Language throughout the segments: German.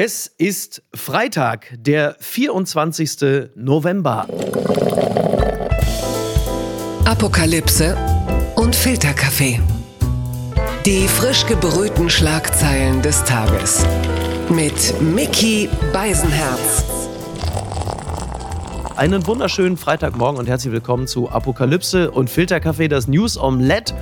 Es ist Freitag, der 24. November. Apokalypse und Filterkaffee. Die frisch gebrühten Schlagzeilen des Tages. Mit Mickey Beisenherz. Einen wunderschönen Freitagmorgen und herzlich willkommen zu Apokalypse und Filterkaffee, das News Omelette.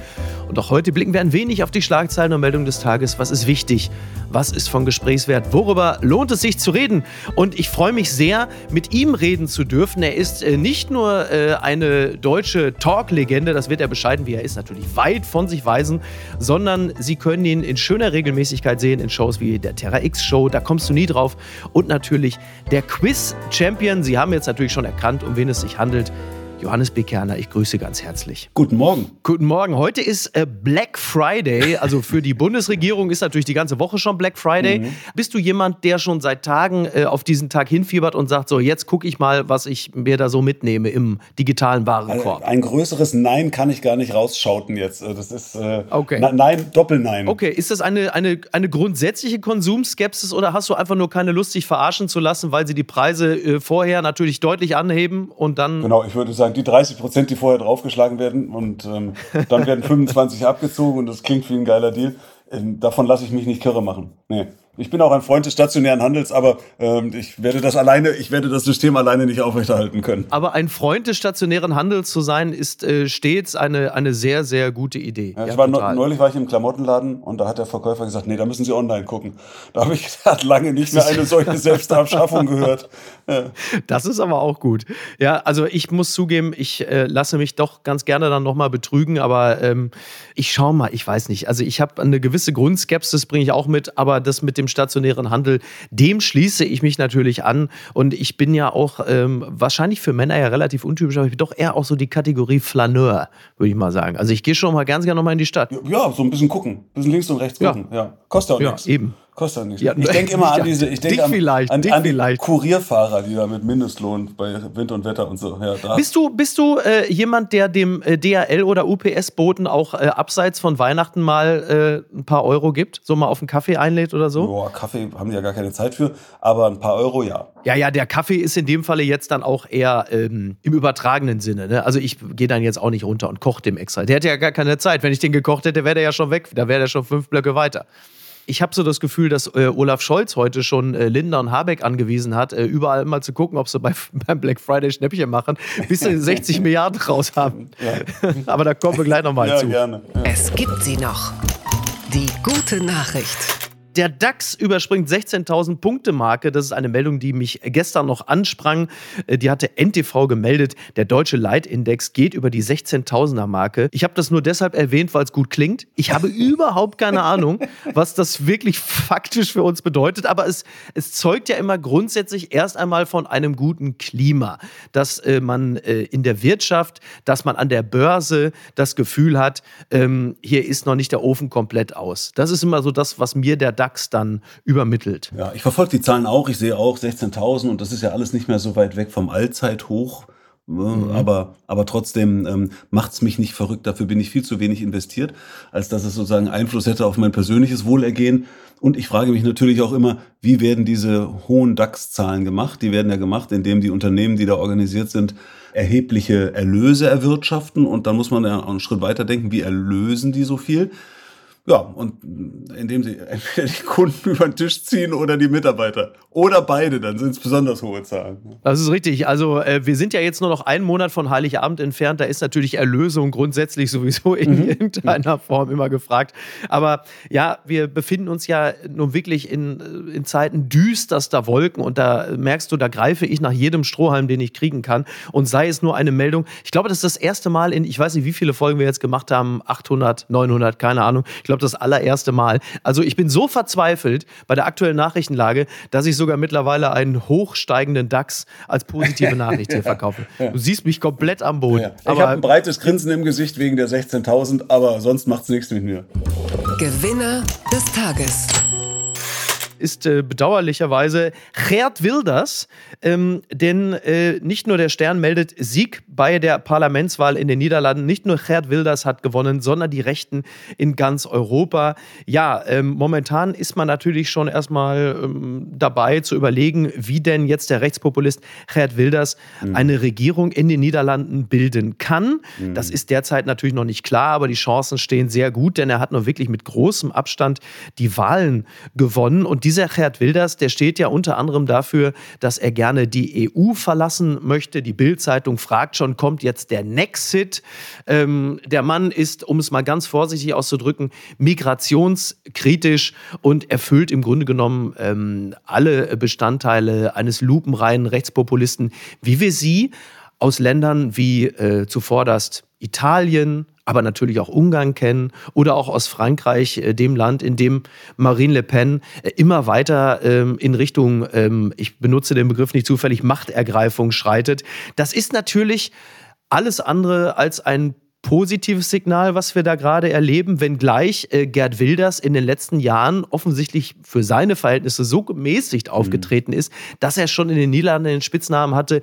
Und auch heute blicken wir ein wenig auf die Schlagzeilen und Meldungen des Tages. Was ist wichtig? Was ist von Gesprächswert? Worüber lohnt es sich zu reden? Und ich freue mich sehr, mit ihm reden zu dürfen. Er ist äh, nicht nur äh, eine deutsche Talk-Legende, das wird er bescheiden, wie er ist, natürlich weit von sich weisen, sondern Sie können ihn in schöner Regelmäßigkeit sehen in Shows wie der Terra X Show, da kommst du nie drauf. Und natürlich der Quiz-Champion. Sie haben jetzt natürlich schon erkannt, um wen es sich handelt. Johannes Bekerner, ich grüße ganz herzlich. Guten Morgen. Guten Morgen. Heute ist äh, Black Friday. Also für die Bundesregierung ist natürlich die ganze Woche schon Black Friday. Mhm. Bist du jemand, der schon seit Tagen äh, auf diesen Tag hinfiebert und sagt, so jetzt gucke ich mal, was ich mir da so mitnehme im digitalen Warenkorb? Ein größeres Nein kann ich gar nicht rausschauten jetzt. Äh, das ist äh, okay. Nein, Doppelnein. Okay, ist das eine, eine, eine grundsätzliche Konsumskepsis oder hast du einfach nur keine Lust, sich verarschen zu lassen, weil sie die Preise äh, vorher natürlich deutlich anheben und dann. Genau, ich würde sagen, sozusagen die 30 Prozent, die vorher draufgeschlagen werden und ähm, dann werden 25 abgezogen und das klingt wie ein geiler Deal. Ähm, davon lasse ich mich nicht kirre machen. Nee. Ich bin auch ein Freund des stationären Handels, aber ähm, ich werde das alleine, ich werde das System alleine nicht aufrechterhalten können. Aber ein Freund des stationären Handels zu sein, ist äh, stets eine, eine sehr, sehr gute Idee. Ja, ja, war neulich war ich im Klamottenladen und da hat der Verkäufer gesagt, nee, da müssen Sie online gucken. Da habe ich gesagt, lange nicht mehr eine solche Selbstabschaffung gehört. Ja. Das ist aber auch gut. Ja, also ich muss zugeben, ich äh, lasse mich doch ganz gerne dann nochmal betrügen, aber ähm, ich schaue mal, ich weiß nicht. Also ich habe eine gewisse Grundskepsis, bringe ich auch mit, aber das mit dem dem stationären Handel, dem schließe ich mich natürlich an. Und ich bin ja auch ähm, wahrscheinlich für Männer ja relativ untypisch, aber ich bin doch eher auch so die Kategorie Flaneur, würde ich mal sagen. Also ich gehe schon mal ganz gerne nochmal in die Stadt. Ja, so ein bisschen gucken. Ein bisschen links und rechts gucken. Ja. ja. Kostet auch ja, nichts. eben. Kostet auch nichts. Ja, ich denke immer an diese, ich denke an, vielleicht, an, an die Kurierfahrer, die da mit Mindestlohn bei Wind und Wetter und so. Ja, bist du, bist du äh, jemand, der dem äh, DHL oder UPS-Boten auch äh, abseits von Weihnachten mal äh, ein paar Euro gibt? So mal auf einen Kaffee einlädt oder so? Boah, Kaffee haben die ja gar keine Zeit für, aber ein paar Euro ja. Ja, ja, der Kaffee ist in dem Falle jetzt dann auch eher ähm, im übertragenen Sinne. Ne? Also ich gehe dann jetzt auch nicht runter und koche dem extra. Der hätte ja gar keine Zeit. Wenn ich den gekocht hätte, wäre der ja schon weg. Da wäre der schon fünf Blöcke weiter. Ich habe so das Gefühl, dass äh, Olaf Scholz heute schon äh, Linda und Habeck angewiesen hat, äh, überall mal zu gucken, ob sie bei, beim Black Friday Schnäppchen machen, bis sie 60 Milliarden raus haben. Ja. Aber da kommen wir gleich nochmal ja, zu. Gerne. Ja. Es gibt sie noch. Die gute Nachricht. Der DAX überspringt 16.000 Punkte Marke. Das ist eine Meldung, die mich gestern noch ansprang. Äh, die hatte NTV gemeldet. Der deutsche Leitindex geht über die 16.000er Marke. Ich habe das nur deshalb erwähnt, weil es gut klingt. Ich habe überhaupt keine Ahnung, was das wirklich faktisch für uns bedeutet. Aber es, es zeugt ja immer grundsätzlich erst einmal von einem guten Klima, dass äh, man äh, in der Wirtschaft, dass man an der Börse das Gefühl hat, ähm, hier ist noch nicht der Ofen komplett aus. Das ist immer so das, was mir der DAX DAX dann übermittelt. Ja, ich verfolge die Zahlen auch. Ich sehe auch 16.000 und das ist ja alles nicht mehr so weit weg vom Allzeithoch. Mhm. Aber, aber trotzdem ähm, macht es mich nicht verrückt. Dafür bin ich viel zu wenig investiert, als dass es sozusagen Einfluss hätte auf mein persönliches Wohlergehen. Und ich frage mich natürlich auch immer, wie werden diese hohen DAX-Zahlen gemacht? Die werden ja gemacht, indem die Unternehmen, die da organisiert sind, erhebliche Erlöse erwirtschaften. Und dann muss man ja einen Schritt weiter denken, wie erlösen die so viel? Ja, und indem sie entweder die Kunden über den Tisch ziehen oder die Mitarbeiter. Oder beide, dann sind es besonders hohe Zahlen. Das ist richtig. Also äh, wir sind ja jetzt nur noch einen Monat von Heiligabend entfernt. Da ist natürlich Erlösung grundsätzlich sowieso in mhm. irgendeiner Form immer gefragt. Aber ja, wir befinden uns ja nun wirklich in, in Zeiten düsterster Wolken. Und da merkst du, da greife ich nach jedem Strohhalm, den ich kriegen kann. Und sei es nur eine Meldung. Ich glaube, das ist das erste Mal in, ich weiß nicht, wie viele Folgen wir jetzt gemacht haben, 800, 900, keine Ahnung. Ich glaube, glaube, das allererste Mal. Also ich bin so verzweifelt bei der aktuellen Nachrichtenlage, dass ich sogar mittlerweile einen hochsteigenden DAX als positive Nachricht hier verkaufe. Ja. Du siehst mich komplett am Boden. Ja. Ich habe ein breites Grinsen im Gesicht wegen der 16.000, aber sonst macht es nichts mit mir. Gewinner des Tages. Ist äh, bedauerlicherweise Gerd Wilders. Ähm, denn äh, nicht nur der Stern meldet Sieg bei der Parlamentswahl in den Niederlanden, nicht nur Gerd Wilders hat gewonnen, sondern die Rechten in ganz Europa. Ja, ähm, momentan ist man natürlich schon erstmal ähm, dabei zu überlegen, wie denn jetzt der Rechtspopulist Gerd Wilders mhm. eine Regierung in den Niederlanden bilden kann. Mhm. Das ist derzeit natürlich noch nicht klar, aber die Chancen stehen sehr gut, denn er hat nur wirklich mit großem Abstand die Wahlen gewonnen. Und dieser Gerd Wilders, der steht ja unter anderem dafür, dass er gerne die EU verlassen möchte. Die Bild-Zeitung fragt schon, kommt jetzt der Nexit? Ähm, der Mann ist, um es mal ganz vorsichtig auszudrücken, migrationskritisch und erfüllt im Grunde genommen ähm, alle Bestandteile eines lupenreinen Rechtspopulisten, wie wir sie aus Ländern wie äh, zuvorderst Italien, aber natürlich auch Ungarn kennen oder auch aus Frankreich, äh, dem Land, in dem Marine Le Pen äh, immer weiter ähm, in Richtung, ähm, ich benutze den Begriff nicht zufällig, Machtergreifung schreitet. Das ist natürlich alles andere als ein positives Signal, was wir da gerade erleben, wenngleich äh, Gerd Wilders in den letzten Jahren offensichtlich für seine Verhältnisse so gemäßigt aufgetreten mhm. ist, dass er schon in den Niederlanden den Spitznamen hatte,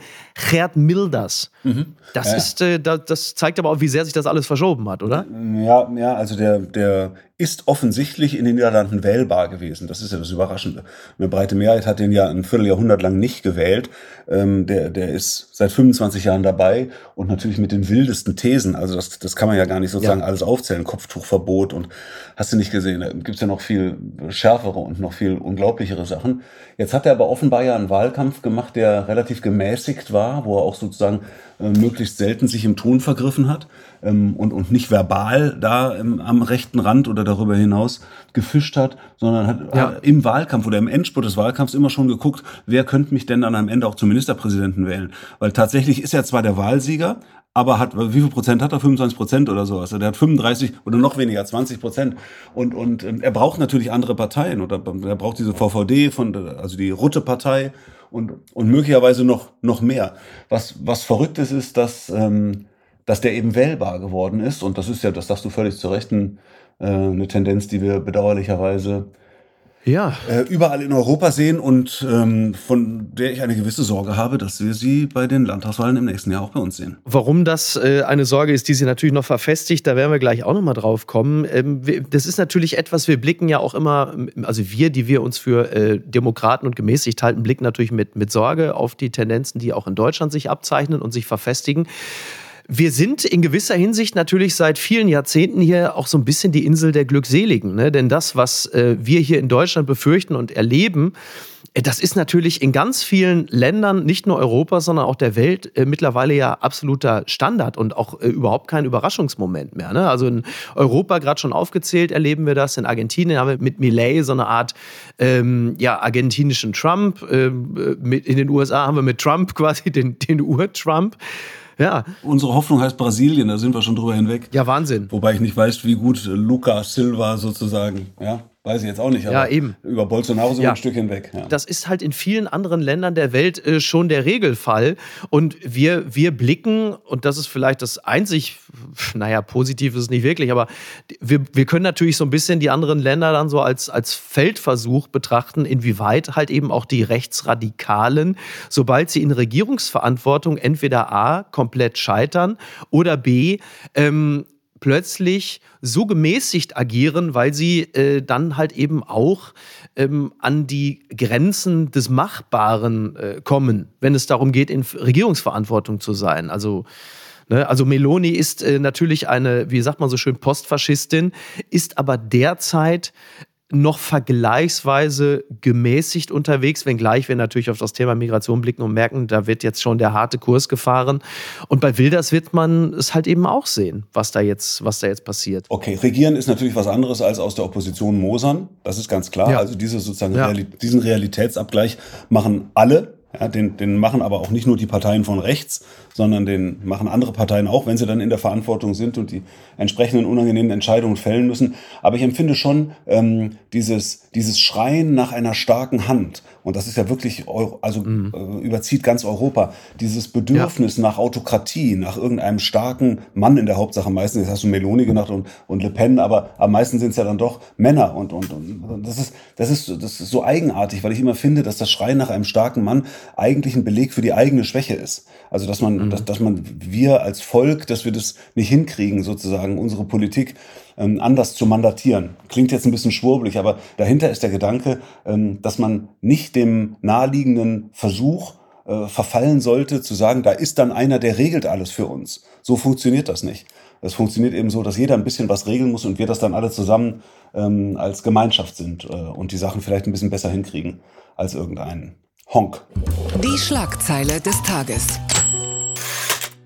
Gerd Milders. Mhm. Das ja. ist, äh, das zeigt aber auch, wie sehr sich das alles verschoben hat, oder? Ja, ja, also der, der ist offensichtlich in den Niederlanden wählbar gewesen. Das ist ja das Überraschende. Eine breite Mehrheit hat den ja ein Vierteljahrhundert lang nicht gewählt. Ähm, der, der ist seit 25 Jahren dabei und natürlich mit den wildesten Thesen. Also das, das kann man ja gar nicht sozusagen ja. alles aufzählen. Kopftuchverbot und hast du nicht gesehen. Da gibt's ja noch viel schärfere und noch viel unglaublichere Sachen. Jetzt hat er aber offenbar ja einen Wahlkampf gemacht, der relativ gemäßigt war, wo er auch sozusagen äh, möglichst selten sich im Ton vergriffen hat ähm, und, und nicht verbal da ähm, am rechten Rand oder darüber hinaus gefischt hat, sondern hat ja. im Wahlkampf oder im Endspurt des Wahlkampfs immer schon geguckt, wer könnte mich denn dann am Ende auch zum Ministerpräsidenten wählen. Weil tatsächlich ist er zwar der Wahlsieger, aber hat, wie viel Prozent hat er? 25 Prozent oder sowas. Also der hat 35 oder noch weniger, 20 Prozent. Und, und ähm, er braucht natürlich andere Parteien oder er braucht diese VVD von, also die Rutte-Partei und, und möglicherweise noch, noch mehr. Was, was verrückt ist, ist, dass, ähm, dass der eben wählbar geworden ist. Und das ist ja, das sagst du völlig zu Recht, äh, eine Tendenz, die wir bedauerlicherweise ja. Äh, überall in Europa sehen und ähm, von der ich eine gewisse Sorge habe, dass wir sie bei den Landtagswahlen im nächsten Jahr auch bei uns sehen. Warum das äh, eine Sorge ist, die sie natürlich noch verfestigt, da werden wir gleich auch nochmal drauf kommen. Ähm, das ist natürlich etwas, wir blicken ja auch immer, also wir, die wir uns für äh, Demokraten und gemäßigt halten, blicken natürlich mit, mit Sorge auf die Tendenzen, die auch in Deutschland sich abzeichnen und sich verfestigen. Wir sind in gewisser Hinsicht natürlich seit vielen Jahrzehnten hier auch so ein bisschen die Insel der Glückseligen. Ne? Denn das, was äh, wir hier in Deutschland befürchten und erleben, äh, das ist natürlich in ganz vielen Ländern, nicht nur Europas, sondern auch der Welt, äh, mittlerweile ja absoluter Standard und auch äh, überhaupt kein Überraschungsmoment mehr. Ne? Also in Europa, gerade schon aufgezählt, erleben wir das. In Argentinien haben wir mit Millet so eine Art ähm, ja, argentinischen Trump. Ähm, mit, in den USA haben wir mit Trump quasi den, den Ur-Trump. Ja. Unsere Hoffnung heißt Brasilien, da sind wir schon drüber hinweg. Ja, Wahnsinn. Wobei ich nicht weiß, wie gut Luca Silva sozusagen, ja, Weiß ich jetzt auch nicht, aber ja, eben. über Bolsonaro sind ja. ein Stück hinweg. Ja. Das ist halt in vielen anderen Ländern der Welt äh, schon der Regelfall. Und wir, wir blicken, und das ist vielleicht das einzig, naja, positiv ist es nicht wirklich, aber wir, wir können natürlich so ein bisschen die anderen Länder dann so als, als Feldversuch betrachten, inwieweit halt eben auch die Rechtsradikalen, sobald sie in Regierungsverantwortung entweder A, komplett scheitern oder B, ähm, plötzlich so gemäßigt agieren, weil sie äh, dann halt eben auch ähm, an die Grenzen des Machbaren äh, kommen, wenn es darum geht, in Regierungsverantwortung zu sein. Also ne, also Meloni ist äh, natürlich eine, wie sagt man so schön, Postfaschistin, ist aber derzeit noch vergleichsweise gemäßigt unterwegs, wenngleich wir natürlich auf das Thema Migration blicken und merken, da wird jetzt schon der harte Kurs gefahren. Und bei Wilders wird man es halt eben auch sehen, was da jetzt, was da jetzt passiert. Okay, regieren ist natürlich was anderes als aus der Opposition mosern. Das ist ganz klar. Ja. Also diese sozusagen ja. Reali diesen Realitätsabgleich machen alle Ja, den, den machen aber auch nicht nur die Parteien von rechts, sondern den machen andere Parteien auch, wenn sie dann in der Verantwortung sind und die entsprechenden unangenehmen Entscheidungen fällen müssen. Aber ich empfinde schon ähm, dieses, dieses Schreien nach einer starken Hand, und das ist ja wirklich, Euro, also mhm. äh, überzieht ganz Europa, dieses Bedürfnis ja. nach Autokratie, nach irgendeinem starken Mann in der Hauptsache meistens, jetzt hast du Meloni genannt und, und Le Pen, aber am meisten sind es ja dann doch Männer und, und, und das, ist, das, ist, das ist so eigenartig, weil ich immer finde, dass das Schreien nach einem starken Mann eigentlich ein Beleg für die eigene Schwäche ist. Also dass man, mhm. dass, dass man, wir als Volk, dass wir das nicht hinkriegen, sozusagen unsere Politik ähm, anders zu mandatieren. Klingt jetzt ein bisschen schwurbelig, aber dahinter ist der Gedanke, ähm, dass man nicht dem naheliegenden Versuch äh, verfallen sollte, zu sagen, da ist dann einer, der regelt alles für uns. So funktioniert das nicht. Es funktioniert eben so, dass jeder ein bisschen was regeln muss und wir das dann alle zusammen ähm, als Gemeinschaft sind äh, und die Sachen vielleicht ein bisschen besser hinkriegen als irgendein Honk. Die Schlagzeile des Tages.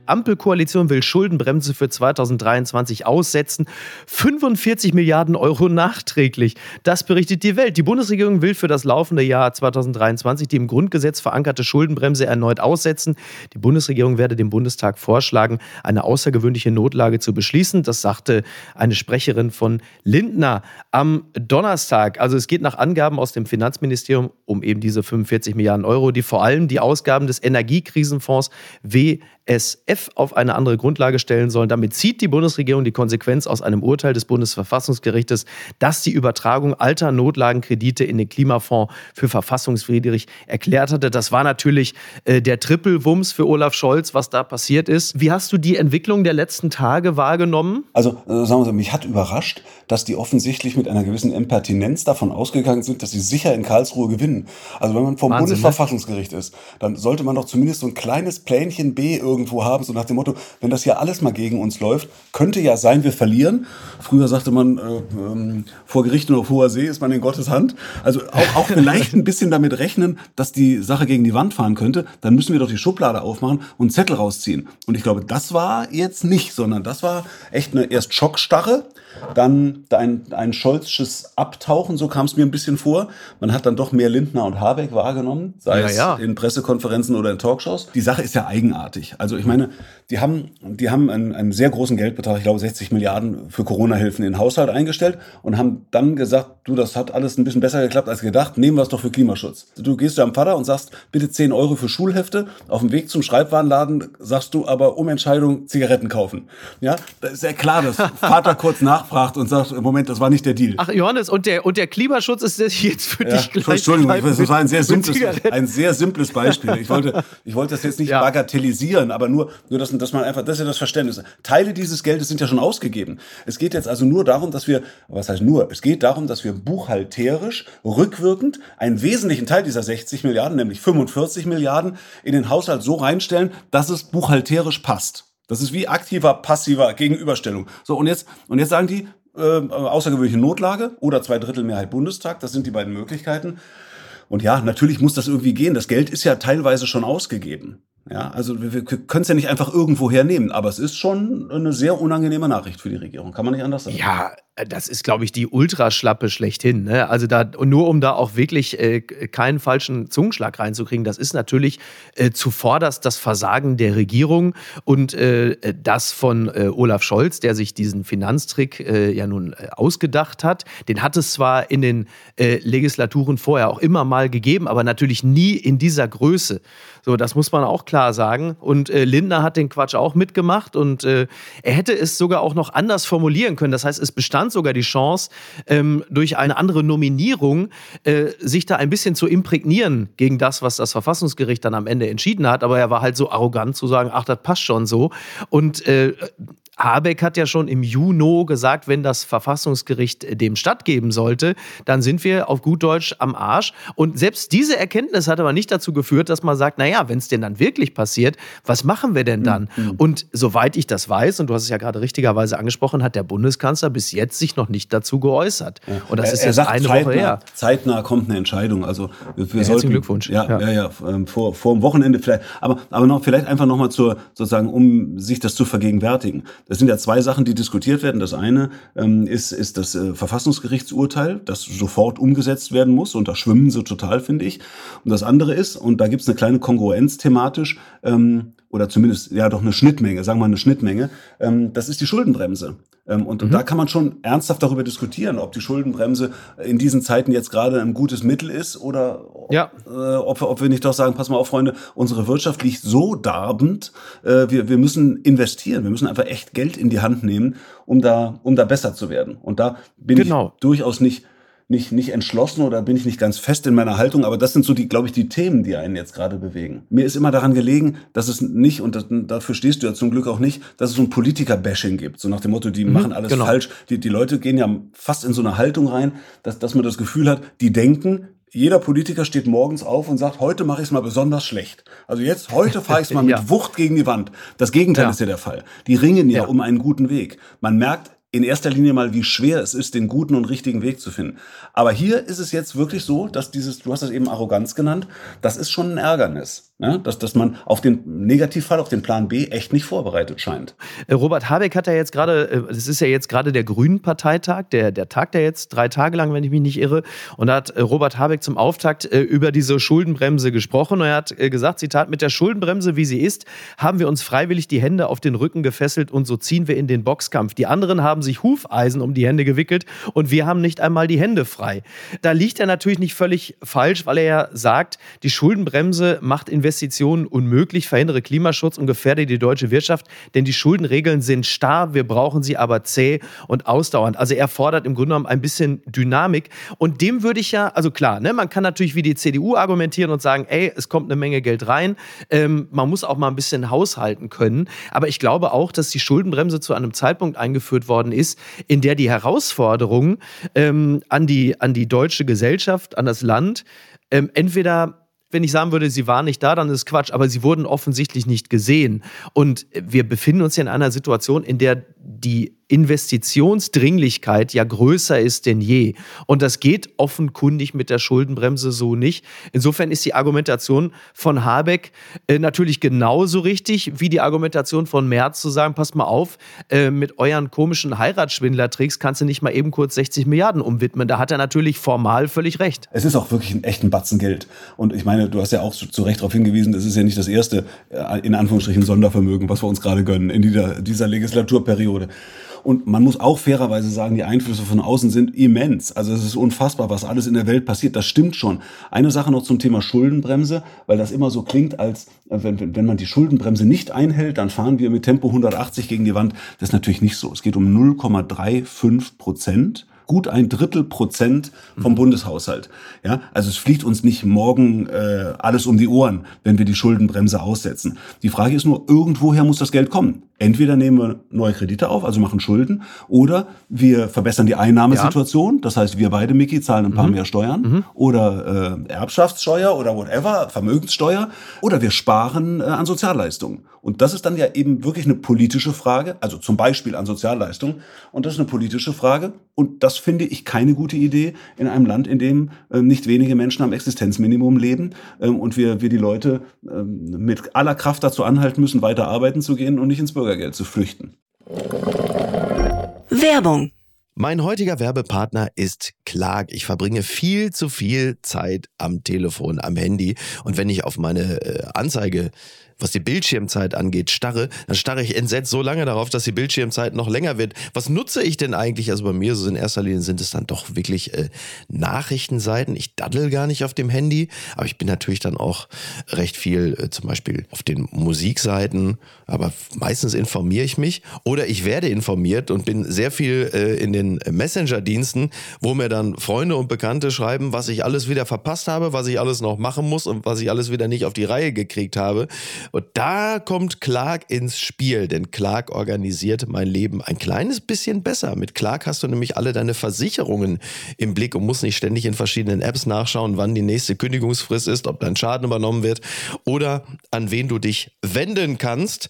Ampelkoalition will Schuldenbremse für 2023 aussetzen. 45 Milliarden Euro nachträglich. Das berichtet die Welt. Die Bundesregierung will für das laufende Jahr 2023 die im Grundgesetz verankerte Schuldenbremse erneut aussetzen. Die Bundesregierung werde dem Bundestag vorschlagen, eine außergewöhnliche Notlage zu beschließen. Das sagte eine Sprecherin von Lindner am Donnerstag. Also es geht nach Angaben aus dem Finanzministerium um eben diese 45 Milliarden Euro, die vor allem die Ausgaben des Energiekrisenfonds W SF auf eine andere Grundlage stellen sollen. Damit zieht die Bundesregierung die Konsequenz aus einem Urteil des Bundesverfassungsgerichtes, dass die Übertragung alter Notlagenkredite in den Klimafonds für verfassungswidrig erklärt hatte. Das war natürlich äh, der Trippelwumms für Olaf Scholz, was da passiert ist. Wie hast du die Entwicklung der letzten Tage wahrgenommen? Also äh, sagen wir so, mich hat überrascht, dass die offensichtlich mit einer gewissen Impertinenz davon ausgegangen sind, dass sie sicher in Karlsruhe gewinnen. Also wenn man vom Wahnsinn, ne? Bundesverfassungsgericht ist, dann sollte man doch zumindest so ein kleines Plänchen B irgendwie irgendwo haben, so nach dem Motto, wenn das hier alles mal gegen uns läuft, könnte ja sein, wir verlieren. Früher sagte man, äh, ähm, vor Gericht und auf hoher See ist man in Gottes Hand. Also auch, auch vielleicht ein bisschen damit rechnen, dass die Sache gegen die Wand fahren könnte, dann müssen wir doch die Schublade aufmachen und Zettel rausziehen. Und ich glaube, das war jetzt nicht, sondern das war echt eine erst Schockstarre, dann ein, ein Scholzsches Abtauchen, so kam es mir ein bisschen vor. Man hat dann doch mehr Lindner und Habeck wahrgenommen, sei ja, es ja. in Pressekonferenzen oder in Talkshows. Die Sache ist ja eigenartig. Also ich meine, die haben, die haben einen, einen sehr großen Geldbetrag, ich glaube 60 Milliarden für Corona-Hilfen in den Haushalt eingestellt und haben dann gesagt, du, das hat alles ein bisschen besser geklappt als gedacht, nehmen wir es doch für Klimaschutz. Du gehst zu deinem Vater und sagst, bitte 10 Euro für Schulhefte. Auf dem Weg zum Schreibwarenladen sagst du aber um Entscheidung Zigaretten kaufen. Ja, da ist ja klar, dass Vater kurz nachfragt und sagt, Moment, das war nicht der Deal. Ach Johannes, und der, und der Klimaschutz ist jetzt für ja, dich gleich. Entschuldigung, das war ein sehr simples, ein sehr simples Beispiel. Ich wollte, ich wollte das jetzt nicht ja. bagatellisieren, aber nur, nur dass, dass man einfach, das ist ja das Verständnis. Teile dieses Geldes sind ja schon ausgegeben. Es geht jetzt also nur darum, dass wir, was heißt nur? Es geht darum, dass wir buchhalterisch, rückwirkend einen wesentlichen Teil dieser 60 Milliarden, nämlich 45 Milliarden, in den Haushalt so reinstellen, dass es buchhalterisch passt. Das ist wie aktiver, passiver Gegenüberstellung. So, und jetzt, und jetzt sagen die, äh, außergewöhnliche Notlage oder zwei Drittel Mehrheit Bundestag, das sind die beiden Möglichkeiten. Und ja, natürlich muss das irgendwie gehen. Das Geld ist ja teilweise schon ausgegeben. Ja, also wir, wir können es ja nicht einfach irgendwo hernehmen, aber es ist schon eine sehr unangenehme Nachricht für die Regierung. Kann man nicht anders sagen. Ja, das ist, glaube ich, die Ultraschlappe schlechthin. Ne? Also da, nur um da auch wirklich äh, keinen falschen Zungenschlag reinzukriegen, das ist natürlich äh, zuvorderst das Versagen der Regierung und äh, das von äh, Olaf Scholz, der sich diesen Finanztrick äh, ja nun äh, ausgedacht hat. Den hat es zwar in den äh, Legislaturen vorher auch immer mal gegeben, aber natürlich nie in dieser Größe. So, das muss man auch klar sagen. Und äh, Lindner hat den Quatsch auch mitgemacht und äh, er hätte es sogar auch noch anders formulieren können. Das heißt, es bestand sogar die Chance, ähm, durch eine andere Nominierung äh, sich da ein bisschen zu imprägnieren gegen das, was das Verfassungsgericht dann am Ende entschieden hat. Aber er war halt so arrogant zu sagen, ach, das passt schon so. Und äh, Habeck hat ja schon im Juni gesagt, wenn das Verfassungsgericht dem stattgeben sollte, dann sind wir auf gut Deutsch am Arsch. Und selbst diese Erkenntnis hat aber nicht dazu geführt, dass man sagt, naja, wenn es denn dann wirklich passiert, was machen wir denn dann? Mhm. Und soweit ich das weiß, und du hast es ja gerade richtigerweise angesprochen, hat der Bundeskanzler bis jetzt sich noch nicht dazu geäußert. Ja. Und das er, ist jetzt eine zeitnah, Woche her. Zeitnah kommt eine Entscheidung. Also wir ja, sollten, Glückwunsch. Ja, ja, ja, ja ähm, vor, vor dem Wochenende vielleicht. Aber, aber noch vielleicht einfach nochmal zur, sozusagen, um sich das zu vergegenwärtigen Das sind ja zwei Sachen, die diskutiert werden. Das eine ähm, ist, ist das äh, Verfassungsgerichtsurteil, das sofort umgesetzt werden muss. Und da schwimmen sie total, finde ich. Und das andere ist, und da gibt es eine kleine Kongruenz thematisch, ähm, oder zumindest ja doch eine Schnittmenge, sagen wir eine Schnittmenge, ähm, das ist die Schuldenbremse. Ähm, und mhm. da kann man schon ernsthaft darüber diskutieren, ob die Schuldenbremse in diesen Zeiten jetzt gerade ein gutes Mittel ist oder ja. äh, ob, ob wir nicht doch sagen, pass mal auf, Freunde, unsere Wirtschaft liegt so darbend, äh, wir, wir müssen investieren, wir müssen einfach echt Geld in die Hand nehmen, um da, um da besser zu werden. Und da bin genau. ich durchaus nicht nicht, nicht entschlossen oder bin ich nicht ganz fest in meiner Haltung, aber das sind so die, glaube ich, die Themen, die einen jetzt gerade bewegen. Mir ist immer daran gelegen, dass es nicht, und das, dafür stehst du ja zum Glück auch nicht, dass es so ein Politiker-Bashing gibt. So nach dem Motto, die mhm, machen alles genau. falsch. Die, die Leute gehen ja fast in so eine Haltung rein, dass, dass man das Gefühl hat, die denken, jeder Politiker steht morgens auf und sagt, heute mache ich es mal besonders schlecht. Also jetzt, heute fahre ich es mal mit ja. Wucht gegen die Wand. Das Gegenteil ja. ist ja der Fall. Die ringen ja, ja um einen guten Weg. Man merkt, in erster Linie mal, wie schwer es ist, den guten und richtigen Weg zu finden. Aber hier ist es jetzt wirklich so, dass dieses, du hast das eben Arroganz genannt, das ist schon ein Ärgernis. Ne? Dass, dass man auf den Negativfall, auf den Plan B echt nicht vorbereitet scheint. Äh, Robert Habeck hat ja jetzt gerade, äh, das ist ja jetzt gerade der Grünen-Parteitag, der, der Tag der jetzt drei Tage lang, wenn ich mich nicht irre. Und da hat äh, Robert Habeck zum Auftakt über diese Schuldenbremse gesprochen. Und er hat gesagt, Zitat, mit der Schuldenbremse, wie sie ist, haben wir uns freiwillig die Hände auf den Rücken gefesselt und so ziehen wir in den Boxkampf. Die anderen haben sich Hufeisen um die Hände gewickelt und wir haben nicht einmal die Hände frei. Da liegt er natürlich nicht völlig falsch, weil er ja sagt, die Schuldenbremse macht Investitionen Investitionen unmöglich, verhindere Klimaschutz und gefährde die deutsche Wirtschaft, denn die Schuldenregeln sind starr, wir brauchen sie aber zäh und ausdauernd. Also er fordert im Grunde genommen ein bisschen Dynamik und dem würde ich ja, also klar, ne, man kann natürlich wie die CDU argumentieren und sagen, ey, es kommt eine Menge Geld rein, ähm, man muss auch mal ein bisschen haushalten können, aber ich glaube auch, dass die Schuldenbremse zu einem Zeitpunkt eingeführt worden ist, in der die Herausforderungen ähm, an, die, an die deutsche Gesellschaft, an das Land, ähm, entweder wenn ich sagen würde, sie waren nicht da, dann ist Quatsch, aber sie wurden offensichtlich nicht gesehen. Und wir befinden uns in einer Situation, in der die Investitionsdringlichkeit ja größer ist denn je. Und das geht offenkundig mit der Schuldenbremse so nicht. Insofern ist die Argumentation von Habeck äh, natürlich genauso richtig wie die Argumentation von Merz zu sagen, passt mal auf, äh, mit euren komischen Heiratsschwindlertricks kannst du nicht mal eben kurz 60 Milliarden umwidmen. Da hat er natürlich formal völlig recht. Es ist auch wirklich ein echten Batzen Geld. Und ich meine, du hast ja auch zu, zu Recht darauf hingewiesen, es ist ja nicht das erste, äh, in Anführungsstrichen, Sondervermögen, was wir uns gerade gönnen in dieser, dieser Legislaturperiode. Und man muss auch fairerweise sagen, die Einflüsse von außen sind immens. Also es ist unfassbar, was alles in der Welt passiert. Das stimmt schon. Eine Sache noch zum Thema Schuldenbremse, weil das immer so klingt, als äh, wenn, wenn man die Schuldenbremse nicht einhält, dann fahren wir mit Tempo 180 gegen die Wand. Das ist natürlich nicht so. Es geht um 0,35 Prozent gut ein Drittel Prozent vom mhm. Bundeshaushalt. Ja, also es fliegt uns nicht morgen äh, alles um die Ohren, wenn wir die Schuldenbremse aussetzen. Die Frage ist nur, irgendwoher muss das Geld kommen. Entweder nehmen wir neue Kredite auf, also machen Schulden, oder wir verbessern die Einnahmesituation. Ja. Das heißt, wir beide, Mickey, zahlen ein paar mhm. mehr Steuern mhm. oder äh, Erbschaftssteuer oder whatever, Vermögenssteuer, oder wir sparen äh, an Sozialleistungen. Und das ist dann ja eben wirklich eine politische Frage, also zum Beispiel an Sozialleistungen. Und das ist eine politische Frage. Und das finde ich keine gute Idee in einem Land, in dem äh, nicht wenige Menschen am Existenzminimum leben ähm, und wir, wir die Leute äh, mit aller Kraft dazu anhalten müssen, weiter arbeiten zu gehen und nicht ins Bürgergeld zu flüchten. Werbung mein heutiger Werbepartner ist Clark. Ich verbringe viel zu viel Zeit am Telefon, am Handy. Und wenn ich auf meine äh, Anzeige was die Bildschirmzeit angeht, starre, dann starre ich entsetzt so lange darauf, dass die Bildschirmzeit noch länger wird. Was nutze ich denn eigentlich? Also bei mir so in erster Linie sind es dann doch wirklich äh, Nachrichtenseiten. Ich daddel gar nicht auf dem Handy, aber ich bin natürlich dann auch recht viel äh, zum Beispiel auf den Musikseiten, aber meistens informiere ich mich oder ich werde informiert und bin sehr viel äh, in den Messenger-Diensten, wo mir dann Freunde und Bekannte schreiben, was ich alles wieder verpasst habe, was ich alles noch machen muss und was ich alles wieder nicht auf die Reihe gekriegt habe. Und da kommt Clark ins Spiel, denn Clark organisiert mein Leben ein kleines bisschen besser. Mit Clark hast du nämlich alle deine Versicherungen im Blick und musst nicht ständig in verschiedenen Apps nachschauen, wann die nächste Kündigungsfrist ist, ob dein Schaden übernommen wird oder an wen du dich wenden kannst.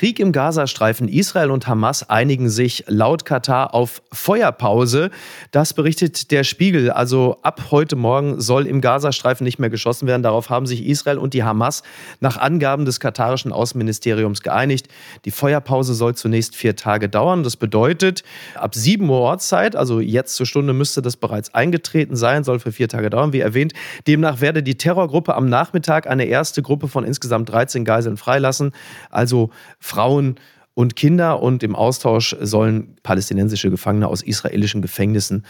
Krieg im Gazastreifen. Israel und Hamas einigen sich laut Katar auf Feuerpause. Das berichtet der Spiegel. Also ab heute Morgen soll im Gazastreifen nicht mehr geschossen werden. Darauf haben sich Israel und die Hamas nach Angaben des katarischen Außenministeriums geeinigt. Die Feuerpause soll zunächst vier Tage dauern. Das bedeutet, ab 7 Uhr Ortszeit, also jetzt zur Stunde, müsste das bereits eingetreten sein, soll für vier Tage dauern, wie erwähnt. Demnach werde die Terrorgruppe am Nachmittag eine erste Gruppe von insgesamt 13 Geiseln freilassen. Also Frauen und Kinder und im Austausch sollen palästinensische Gefangene aus israelischen Gefängnissen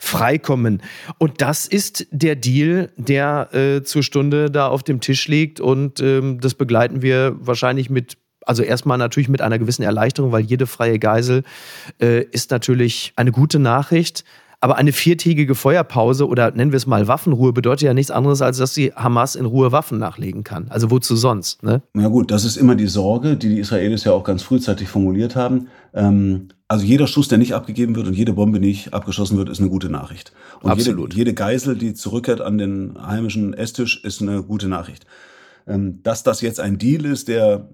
freikommen. Und das ist der Deal, der äh, zur Stunde da auf dem Tisch liegt und ähm, das begleiten wir wahrscheinlich mit also erstmal natürlich mit einer gewissen Erleichterung, weil jede freie Geisel äh, ist natürlich eine gute Nachricht. Aber eine viertägige Feuerpause oder nennen wir es mal Waffenruhe bedeutet ja nichts anderes, als dass die Hamas in Ruhe Waffen nachlegen kann. Also wozu sonst? Ne? Na gut, das ist immer die Sorge, die die Israelis ja auch ganz frühzeitig formuliert haben. Ähm, also jeder Schuss, der nicht abgegeben wird und jede Bombe nicht abgeschossen wird, ist eine gute Nachricht. Und Absolut. Jede, jede Geisel, die zurückkehrt an den heimischen Esstisch, ist eine gute Nachricht. Ähm, dass das jetzt ein Deal ist, der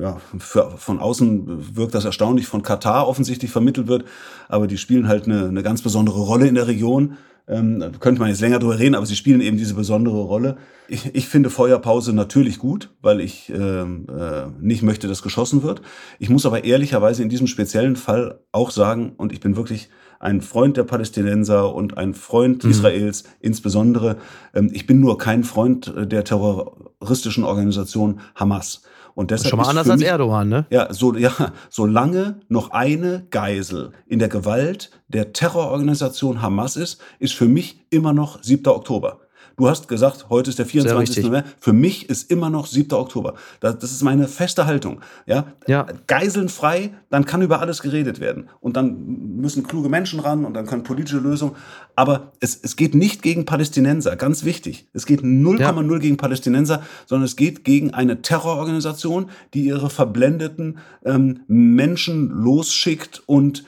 ja, für, von außen wirkt das erstaunlich von Katar offensichtlich vermittelt wird, aber die spielen halt eine, eine ganz besondere Rolle in der Region. Ähm, könnte man jetzt länger drüber reden, aber sie spielen eben diese besondere Rolle. Ich, ich finde Feuerpause natürlich gut, weil ich ähm, äh, nicht möchte, dass geschossen wird. Ich muss aber ehrlicherweise in diesem speziellen Fall auch sagen, und ich bin wirklich ein Freund der Palästinenser und ein Freund mhm. Israels insbesondere. Ähm, ich bin nur kein Freund äh, der terroristischen Organisation Hamas. Und deshalb Schon mal anders als Erdogan, ne? Ja, so, ja, solange noch eine Geisel in der Gewalt der Terrororganisation Hamas ist, ist für mich immer noch 7. Oktober. Du hast gesagt, heute ist der 24. November. Für mich ist immer noch 7. Oktober. Das, das ist meine feste Haltung. Ja? ja. Geiseln frei, dann kann über alles geredet werden. Und dann müssen kluge Menschen ran und dann können politische Lösungen. Aber es, es geht nicht gegen Palästinenser, ganz wichtig. Es geht 0,0 ja. gegen Palästinenser, sondern es geht gegen eine Terrororganisation, die ihre verblendeten ähm, Menschen losschickt und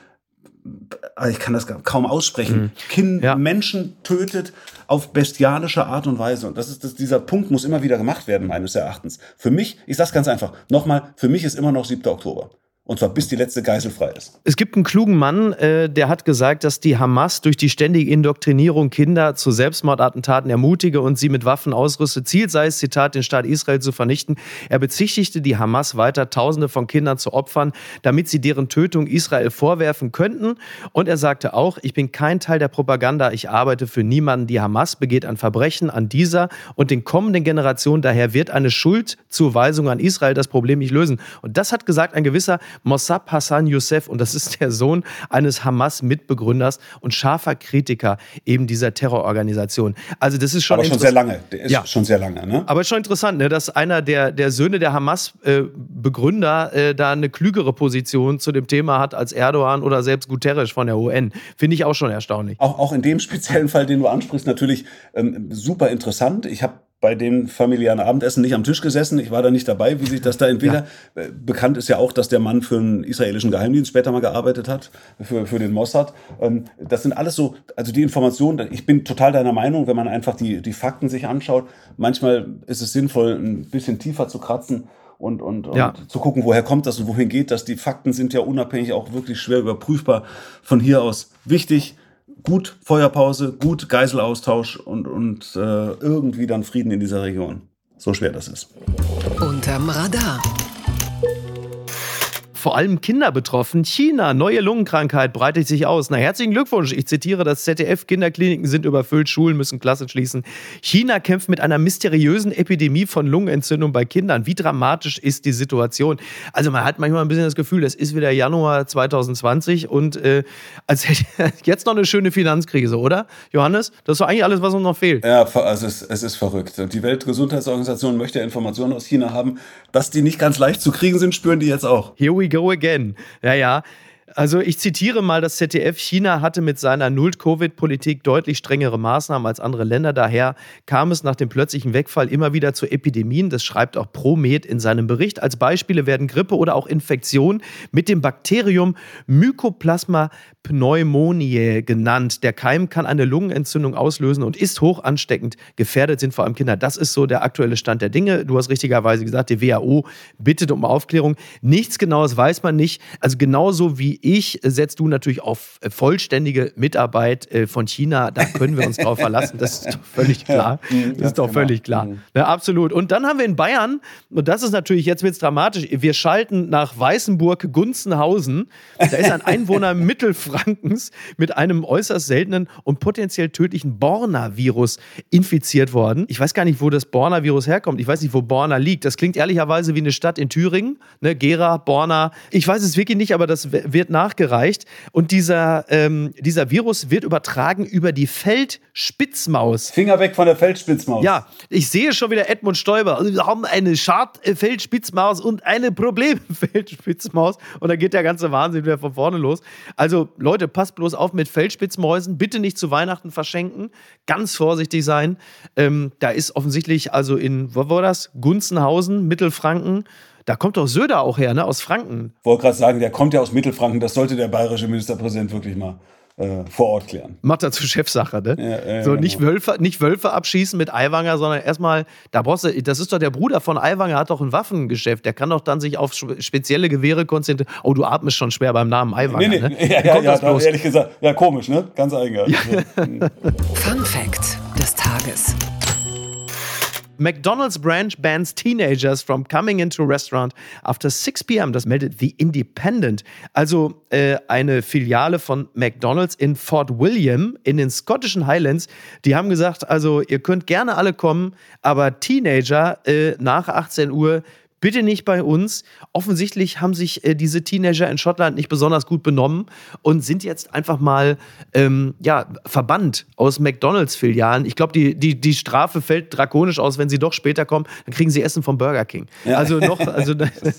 ich kann das kaum aussprechen, mhm. kind, ja. Menschen tötet auf bestialische Art und Weise. Und das ist das, dieser Punkt muss immer wieder gemacht werden, meines Erachtens. Für mich, ich sage ganz einfach, nochmal, für mich ist immer noch 7. Oktober. Und zwar bis die letzte Geisel frei ist. Es gibt einen klugen Mann, äh, der hat gesagt, dass die Hamas durch die ständige Indoktrinierung Kinder zu Selbstmordattentaten ermutige und sie mit Waffen ausrüste. Ziel sei es, Zitat, den Staat Israel zu vernichten. Er bezichtigte die Hamas weiter, Tausende von Kindern zu opfern, damit sie deren Tötung Israel vorwerfen könnten. Und er sagte auch, ich bin kein Teil der Propaganda, ich arbeite für niemanden. Die Hamas begeht ein Verbrechen an dieser und den kommenden Generationen. Daher wird eine Schuldzuweisung an Israel das Problem nicht lösen. Und das hat gesagt ein gewisser Mossab Hassan Youssef und das ist der Sohn eines Hamas-Mitbegründers und scharfer Kritiker eben dieser Terrororganisation. Also das ist schon Aber schon sehr lange. Der ist ja. schon sehr lange, ne? Aber schon interessant, ne, dass einer der, der Söhne der Hamas-Begründer äh, äh, da eine klügere Position zu dem Thema hat als Erdogan oder selbst Guterres von der UN. Finde ich auch schon erstaunlich. Auch, auch in dem speziellen Fall, den du ansprichst, natürlich ähm, super interessant. Ich habe bei dem familiären Abendessen nicht am Tisch gesessen. Ich war da nicht dabei, wie sich das da entwickelt. Ja. Äh, bekannt ist ja auch, dass der Mann für einen israelischen Geheimdienst später mal gearbeitet hat, für, für den Mossad. Ähm, das sind alles so, also die Informationen, ich bin total deiner Meinung, wenn man einfach die, die Fakten sich anschaut. Manchmal ist es sinnvoll, ein bisschen tiefer zu kratzen und, und, und ja. zu gucken, woher kommt das und wohin geht das. Die Fakten sind ja unabhängig auch wirklich schwer überprüfbar von hier aus. Wichtig, gut Feuerpause, gut Geiselaustausch und, und äh, irgendwie dann Frieden in dieser Region. So schwer das ist. Unterm Radar vor allem Kinder betroffen. China, neue Lungenkrankheit breitet sich aus. Na, herzlichen Glückwunsch. Ich zitiere das ZDF. Kinderkliniken sind überfüllt, Schulen müssen Klassen schließen. China kämpft mit einer mysteriösen Epidemie von Lungenentzündung bei Kindern. Wie dramatisch ist die Situation? Also man hat manchmal ein bisschen das Gefühl, es ist wieder Januar 2020 und äh, als hätte jetzt noch eine schöne Finanzkrise, oder? Johannes, das ist doch eigentlich alles, was uns noch fehlt. Ja, also es, es ist verrückt. Die Weltgesundheitsorganisation möchte Informationen aus China haben. Dass die nicht ganz leicht zu kriegen sind, spüren die jetzt auch. Here we go again. Ja, ja. Also ich zitiere mal das ZDF. China hatte mit seiner Null-Covid-Politik deutlich strengere Maßnahmen als andere Länder. Daher kam es nach dem plötzlichen Wegfall immer wieder zu Epidemien. Das schreibt auch ProMed in seinem Bericht. Als Beispiele werden Grippe oder auch Infektionen mit dem Bakterium Mycoplasma pneumoniae genannt. Der Keim kann eine Lungenentzündung auslösen und ist hoch ansteckend. Gefährdet sind vor allem Kinder. Das ist so der aktuelle Stand der Dinge. Du hast richtigerweise gesagt, die WHO bittet um Aufklärung. Nichts Genaues weiß man nicht. Also genauso wie ich setzt du natürlich auf vollständige Mitarbeit äh, von China. Da können wir uns drauf verlassen. Das ist doch völlig klar. Mhm, das ist doch genau. völlig klar. Mhm. Ja, absolut. Und dann haben wir in Bayern, und das ist natürlich, jetzt wird es dramatisch, wir schalten nach Weißenburg-Gunzenhausen. Da ist ein Einwohner Mittelfrankreich Frankens mit einem äußerst seltenen und potenziell tödlichen Borna-Virus infiziert worden. Ich weiß gar nicht, wo das Borna-Virus herkommt. Ich weiß nicht, wo Borna liegt. Das klingt ehrlicherweise wie eine Stadt in Thüringen. Ne? Gera, Borna. Ich weiß es wirklich nicht, aber das wird nachgereicht. Und dieser, ähm, dieser Virus wird übertragen über die Feldspitzmaus. Finger weg von der Feldspitzmaus. Ja, ich sehe schon wieder Edmund Stoiber. Also wir haben eine Schad-Feldspitzmaus und eine Problem-Feldspitzmaus. Und da geht der ganze Wahnsinn wieder von vorne los. Also Leute, passt bloß auf mit Feldspitzmäusen. Bitte nicht zu Weihnachten verschenken. Ganz vorsichtig sein. Ähm, da ist offensichtlich, also in, wo war das? Gunzenhausen, Mittelfranken. Da kommt doch Söder auch her, ne? Aus Franken. Wollte gerade sagen, der kommt ja aus Mittelfranken. Das sollte der bayerische Ministerpräsident wirklich mal äh, vor Ort klären. Macht zur Chefsache, ne? Ja, ja, so genau. nicht, Wölfe, nicht Wölfe abschießen mit Aiwanger, sondern erstmal, da brauchst du, das ist doch der Bruder von Aiwanger, hat doch ein Waffengeschäft. Der kann doch dann sich auf spezielle Gewehre konzentrieren. Oh, du atmest schon schwer beim Namen Aiwanger. Nee, nee, ne? ja, ja, ja da, ehrlich gesagt, ja, komisch, ne? Ganz eigenartig. Fun Fact des Tages. McDonald's branch bans teenagers from coming into restaurant after 6 p.m. Das meldet The Independent. Also äh, eine Filiale von McDonald's in Fort William in den schottischen Highlands. Die haben gesagt, also ihr könnt gerne alle kommen, aber Teenager äh, nach 18 Uhr bitte nicht bei uns. Offensichtlich haben sich äh, diese Teenager in Schottland nicht besonders gut benommen und sind jetzt einfach mal ähm, ja, verbannt aus McDonalds-Filialen. Ich glaube, die, die, die Strafe fällt drakonisch aus, wenn sie doch später kommen, dann kriegen sie Essen vom Burger King. Ja. Also noch, also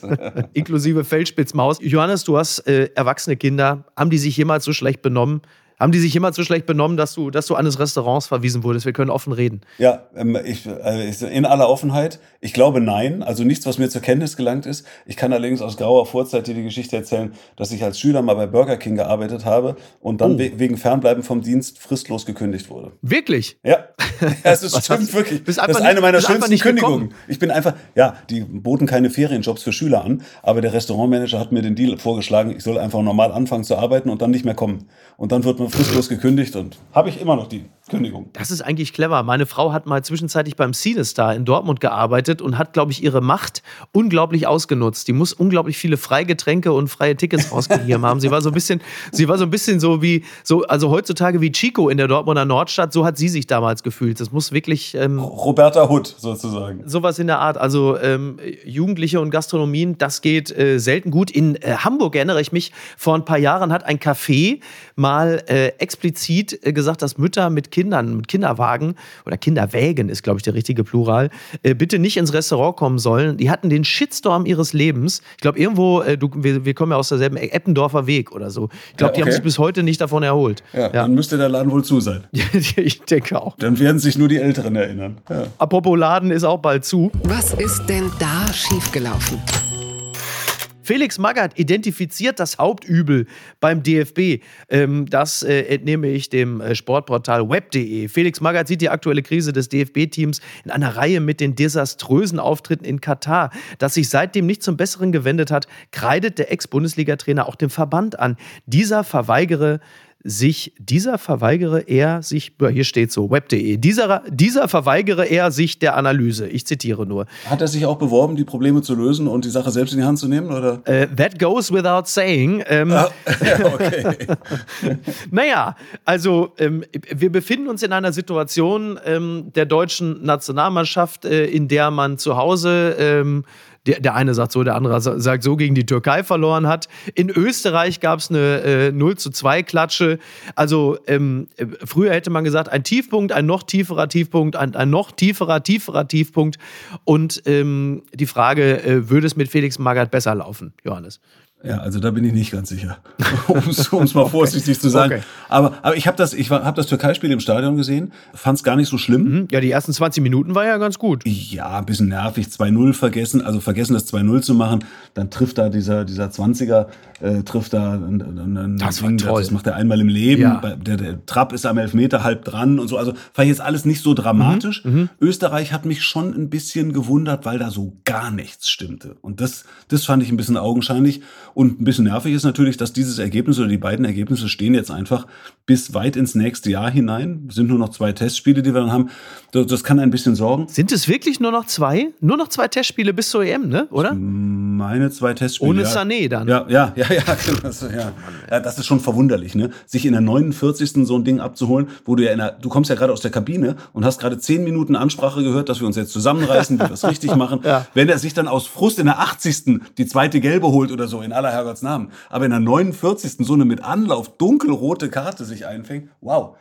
inklusive Feldspitzmaus. Johannes, du hast äh, erwachsene Kinder. Haben die sich jemals so schlecht benommen? Haben die sich immer so schlecht benommen, dass du, dass du eines Restaurants verwiesen wurdest? Wir können offen reden. Ja, ähm, ich, äh, in aller Offenheit. Ich glaube nein. Also nichts, was mir zur Kenntnis gelangt ist. Ich kann allerdings aus grauer Vorzeit dir die Geschichte erzählen, dass ich als Schüler mal bei Burger King gearbeitet habe und dann oh. we wegen Fernbleiben vom Dienst fristlos gekündigt wurde. Wirklich? Ja. Es ist stimmt wirklich. Das ist eine meiner schönsten Kündigungen. Gekommen. Ich bin einfach, ja, die boten keine Ferienjobs für Schüler an, aber der Restaurantmanager hat mir den Deal vorgeschlagen, ich soll einfach normal anfangen zu arbeiten und dann nicht mehr kommen. Und dann wird man fristlos gekündigt und habe ich immer noch die Kündigung. Das ist eigentlich clever. Meine Frau hat mal zwischenzeitlich beim Cinestar in Dortmund gearbeitet und hat, glaube ich, ihre Macht unglaublich ausgenutzt. Die muss unglaublich viele Freigetränke und freie Tickets rausgegeben haben. Sie war so ein bisschen, sie war so ein bisschen so wie, so, also heutzutage wie Chico in der Dortmunder Nordstadt. So hat sie sich damals gefühlt. Das muss wirklich. Ähm, Roberta Hood sozusagen. Sowas in der Art. Also ähm, Jugendliche und Gastronomien, das geht äh, selten gut. In äh, Hamburg erinnere ich mich, vor ein paar Jahren hat ein Café mal äh, explizit äh, gesagt, dass Mütter mit Kindern Kindern, mit Kinderwagen oder Kinderwägen ist, glaube ich, der richtige Plural, äh, bitte nicht ins Restaurant kommen sollen. Die hatten den Shitstorm ihres Lebens. Ich glaube, irgendwo, äh, du, wir, wir, kommen ja aus derselben e- Eppendorfer Weg oder so. Ich glaube, ja, okay. die haben sich bis heute nicht davon erholt. Ja, ja. dann müsste der Laden wohl zu sein. ich denke auch. Dann werden sich nur die Älteren erinnern. Ja. Apropos Laden ist auch bald zu. Was ist denn da schiefgelaufen? Felix Magath identifiziert das Hauptübel beim DFB. Ähm, das äh, entnehme ich dem äh, Sportportal web.de. Felix Magath sieht die aktuelle Krise des DFB-Teams in einer Reihe mit den desaströsen Auftritten in Katar. Dass sich seitdem nicht zum Besseren gewendet hat, kreidet der Ex-Bundesliga-Trainer auch dem Verband an. Dieser verweigere sich, dieser verweigere er sich, hier steht so, web.de, dieser, dieser verweigere er sich der Analyse. Ich zitiere nur. Hat er sich auch beworben, die Probleme zu lösen und die Sache selbst in die Hand zu nehmen? Oder? Uh, that goes without saying. Ähm, ah, ja, okay. naja, also ähm, wir befinden uns in einer Situation ähm, der deutschen Nationalmannschaft, äh, in der man zu Hause ähm, der, der eine sagt so, der andere sagt so, gegen die Türkei verloren hat. In Österreich gab es eine äh, 0 zu 2 Klatsche. Also ähm, früher hätte man gesagt, ein Tiefpunkt, ein noch tieferer Tiefpunkt, ein, ein noch tieferer, tieferer Tiefpunkt. Und ähm, die Frage, äh, würde es mit Felix Magath besser laufen, Johannes? Ja, also da bin ich nicht ganz sicher, um es mal vorsichtig okay. zu sagen. Okay. Aber, aber ich habe das, ich habe das Türkei-Spiel im Stadion gesehen, fand es gar nicht so schlimm. Mhm. Ja, die ersten 20 Minuten war ja ganz gut. Ja, ein bisschen nervig, 2-0 vergessen, also vergessen das 2-0 zu machen, dann trifft da dieser, dieser 20er, äh, trifft da ein, ein, das, war toll. das macht er einmal im Leben, ja. der, der Trapp ist am Elfmeter halb dran und so, also fand ich jetzt alles nicht so dramatisch. Mhm. Mhm. Österreich hat mich schon ein bisschen gewundert, weil da so gar nichts stimmte und das, das fand ich ein bisschen augenscheinlich und ein bisschen nervig ist natürlich, dass dieses Ergebnis oder die beiden Ergebnisse stehen jetzt einfach bis weit ins nächste Jahr hinein. Es sind nur noch zwei Testspiele, die wir dann haben. Das kann ein bisschen sorgen. Sind es wirklich nur noch zwei? Nur noch zwei Testspiele bis zur EM, ne? Oder? Meine zwei Testspiele. Ohne ja. Sané dann. Ja, ja, ja, ja, das, ja. ja. Das ist schon verwunderlich, ne? Sich in der 49. so ein Ding abzuholen, wo du ja in der, du kommst ja gerade aus der Kabine und hast gerade zehn Minuten Ansprache gehört, dass wir uns jetzt zusammenreißen, wie wir es richtig machen. ja. Wenn er sich dann aus Frust in der 80. die zweite Gelbe holt oder so, in aller Herrgotts Namen. Aber in der 49. so eine mit Anlauf dunkelrote Karte sich einfängt, wow.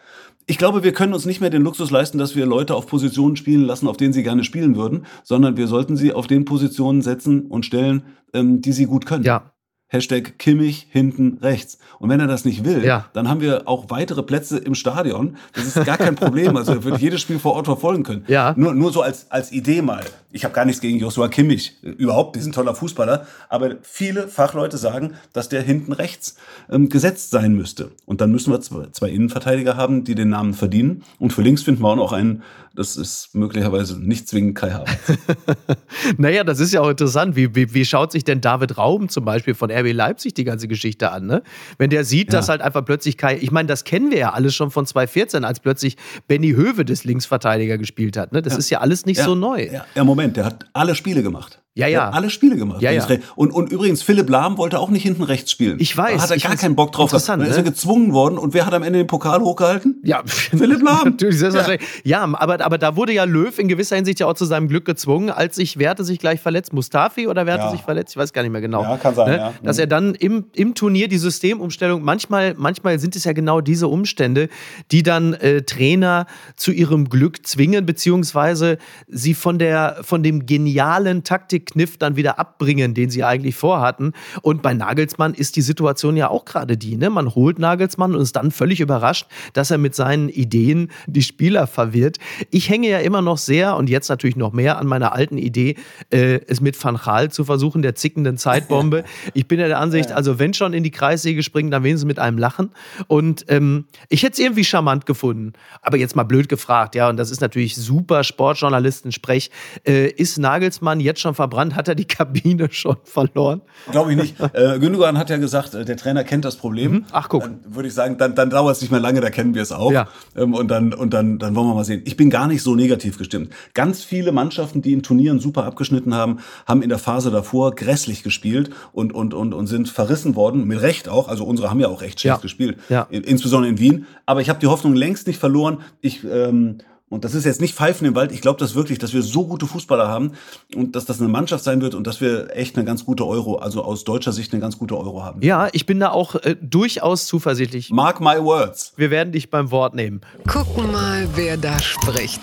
Ich glaube, wir können uns nicht mehr den Luxus leisten, dass wir Leute auf Positionen spielen lassen, auf denen sie gerne spielen würden, sondern wir sollten sie auf den Positionen setzen und stellen, ähm, die sie gut können. Ja, Hashtag Kimmich hinten rechts. Und wenn er das nicht will, ja. dann haben wir auch weitere Plätze im Stadion. Das ist gar kein Problem. Also er wird jedes Spiel vor Ort verfolgen können. Ja. Nur, nur so als, als Idee mal. Ich habe gar nichts gegen Joshua Kimmich. Überhaupt, die sind toller Fußballer. Aber viele Fachleute sagen, dass der hinten rechts ähm, gesetzt sein müsste. Und dann müssen wir zwei, zwei Innenverteidiger haben, die den Namen verdienen. Und für links finden wir auch noch einen, das ist möglicherweise nicht zwingend Kai Havertz. naja, das ist ja auch interessant. Wie, wie, wie schaut sich denn David Raum zum Beispiel von RB Leipzig die ganze Geschichte an? Ne? Wenn der sieht, ja. dass halt einfach plötzlich Kai, ich meine, das kennen wir ja alles schon von 2014, als plötzlich Benny Höwe des Linksverteidiger gespielt hat. Ne? Das ja. ist ja alles nicht ja. so neu. Ja, Moment, der hat alle Spiele gemacht. Ja, ja. alle Spiele gemacht. Ja, ja. Und, und übrigens, Philipp Lahm wollte auch nicht hinten rechts spielen. Ich weiß. Da hat er gar keinen Bock drauf. Interessant, da ist er ne? gezwungen worden. Und wer hat am Ende den Pokal hochgehalten? Ja, Philipp Lahm. Natürlich, selbstverständlich. Ja, ja aber, aber da wurde ja Löw in gewisser Hinsicht ja auch zu seinem Glück gezwungen, als sich, wer hatte sich gleich verletzt? Mustafi oder wer hatte ja. sich verletzt? Ich weiß gar nicht mehr genau. Ja, kann sein, ne? ja. Dass er dann im, im Turnier die Systemumstellung, manchmal, manchmal sind es ja genau diese Umstände, die dann äh, Trainer zu ihrem Glück zwingen, beziehungsweise sie von, der, von dem genialen Taktikkniff dann wieder ab abbringen, den sie eigentlich vorhatten. Und bei Nagelsmann ist die Situation ja auch gerade die. Ne? Man holt Nagelsmann und ist dann völlig überrascht, dass er mit seinen Ideen die Spieler verwirrt. Ich hänge ja immer noch sehr und jetzt natürlich noch mehr an meiner alten Idee, äh, es mit Van Gaal zu versuchen, der zickenden Zeitbombe. Ich bin ja der Ansicht, also wenn schon in die Kreissäge springen, dann wenigstens mit einem Lachen. Und ähm, ich hätte es irgendwie charmant gefunden. Aber jetzt mal blöd gefragt, ja, und das ist natürlich super Sportjournalisten-Sprech. Äh, ist Nagelsmann jetzt schon verbrannt? Hat er die Kabine schon verloren? Glaube ich nicht. Äh, Gündogan hat ja gesagt, äh, der Trainer kennt das Problem. Mhm. Ach, guck. Dann würde ich sagen, dann, dann dauert es nicht mehr lange, da kennen wir es auch. Ja. Ähm, und dann, und dann, dann wollen wir mal sehen. Ich bin gar nicht so negativ gestimmt. Ganz viele Mannschaften, die in Turnieren super abgeschnitten haben, haben in der Phase davor grässlich gespielt und, und, und, und sind verrissen worden. Mit Recht auch. Also unsere haben ja auch recht schlecht ja. gespielt. Ja. Insbesondere in Wien. Aber ich habe die Hoffnung längst nicht verloren. Ich, ähm, und das ist jetzt nicht Pfeifen im Wald, ich glaube das wirklich, dass wir so gute Fußballer haben und dass das eine Mannschaft sein wird und dass wir echt eine ganz gute Euro, also aus deutscher Sicht eine ganz gute Euro haben. Ja, ich bin da auch äh, durchaus zuversichtlich. Mark my words. Wir werden dich beim Wort nehmen. Gucken mal, wer da spricht